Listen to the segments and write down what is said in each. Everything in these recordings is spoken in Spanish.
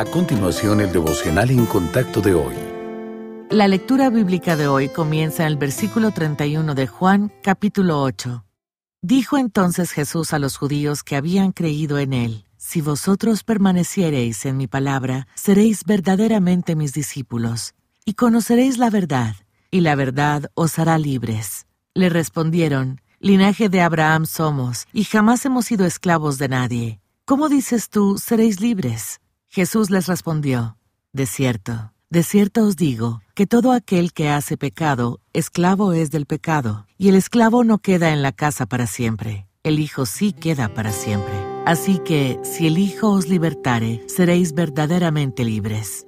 A continuación, el devocional en contacto de hoy. La lectura bíblica de hoy comienza en el versículo 31 de Juan, capítulo 8. Dijo entonces Jesús a los judíos que habían creído en él, Si vosotros permaneciereis en mi palabra, seréis verdaderamente mis discípulos, y conoceréis la verdad, y la verdad os hará libres. Le respondieron, Linaje de Abraham somos, y jamás hemos sido esclavos de nadie. ¿Cómo dices tú, seréis libres? Jesús les respondió, De cierto, de cierto os digo, que todo aquel que hace pecado, esclavo es del pecado, y el esclavo no queda en la casa para siempre, el Hijo sí queda para siempre. Así que, si el Hijo os libertare, seréis verdaderamente libres.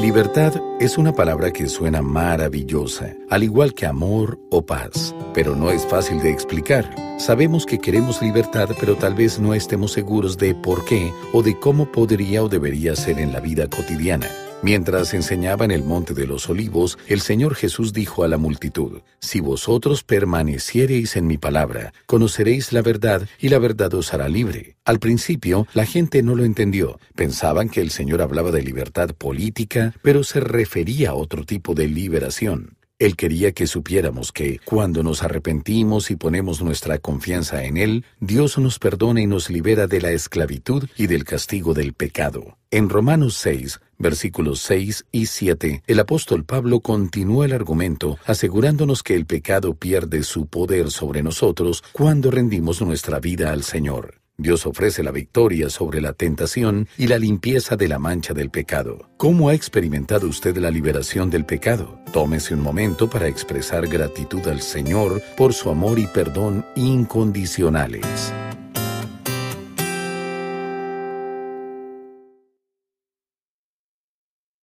Libertad es una palabra que suena maravillosa, al igual que amor o paz, pero no es fácil de explicar. Sabemos que queremos libertad, pero tal vez no estemos seguros de por qué o de cómo podría o debería ser en la vida cotidiana. Mientras enseñaba en el Monte de los Olivos, el Señor Jesús dijo a la multitud, Si vosotros permaneciereis en mi palabra, conoceréis la verdad y la verdad os hará libre. Al principio, la gente no lo entendió. Pensaban que el Señor hablaba de libertad política, pero se refería a otro tipo de liberación. Él quería que supiéramos que, cuando nos arrepentimos y ponemos nuestra confianza en Él, Dios nos perdona y nos libera de la esclavitud y del castigo del pecado. En Romanos 6, versículos 6 y 7, el apóstol Pablo continúa el argumento asegurándonos que el pecado pierde su poder sobre nosotros cuando rendimos nuestra vida al Señor. Dios ofrece la victoria sobre la tentación y la limpieza de la mancha del pecado. ¿Cómo ha experimentado usted la liberación del pecado? Tómese un momento para expresar gratitud al Señor por su amor y perdón incondicionales.